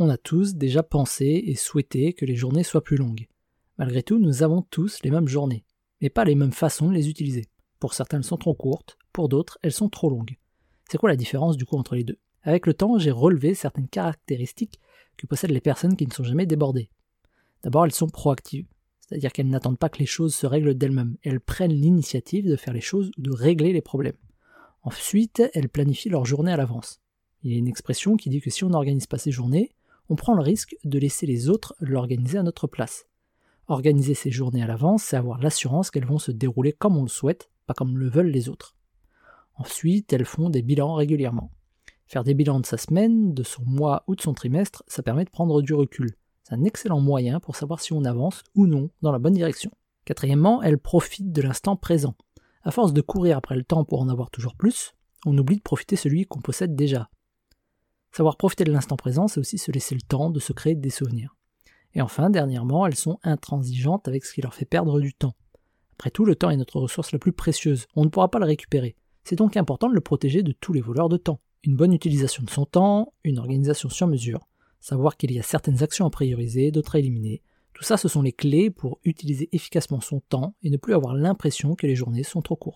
On a tous déjà pensé et souhaité que les journées soient plus longues. Malgré tout, nous avons tous les mêmes journées, mais pas les mêmes façons de les utiliser. Pour certains, elles sont trop courtes, pour d'autres, elles sont trop longues. C'est quoi la différence du coup entre les deux? Avec le temps, j'ai relevé certaines caractéristiques que possèdent les personnes qui ne sont jamais débordées. D'abord, elles sont proactives, c'est-à-dire qu'elles n'attendent pas que les choses se règlent d'elles-mêmes, elles prennent l'initiative de faire les choses ou de régler les problèmes. Ensuite, elles planifient leur journée à l'avance. Il y a une expression qui dit que si on n'organise pas ses journées, on prend le risque de laisser les autres l'organiser à notre place. Organiser ses journées à l'avance, c'est avoir l'assurance qu'elles vont se dérouler comme on le souhaite, pas comme le veulent les autres. Ensuite, elles font des bilans régulièrement. Faire des bilans de sa semaine, de son mois ou de son trimestre, ça permet de prendre du recul. C'est un excellent moyen pour savoir si on avance ou non dans la bonne direction. Quatrièmement, elles profitent de l'instant présent. À force de courir après le temps pour en avoir toujours plus, on oublie de profiter celui qu'on possède déjà. Savoir profiter de l'instant présent, c'est aussi se laisser le temps de se créer des souvenirs. Et enfin, dernièrement, elles sont intransigeantes avec ce qui leur fait perdre du temps. Après tout, le temps est notre ressource la plus précieuse, on ne pourra pas le récupérer. C'est donc important de le protéger de tous les voleurs de temps. Une bonne utilisation de son temps, une organisation sur mesure, savoir qu'il y a certaines actions à prioriser, d'autres à éliminer. Tout ça, ce sont les clés pour utiliser efficacement son temps et ne plus avoir l'impression que les journées sont trop courtes.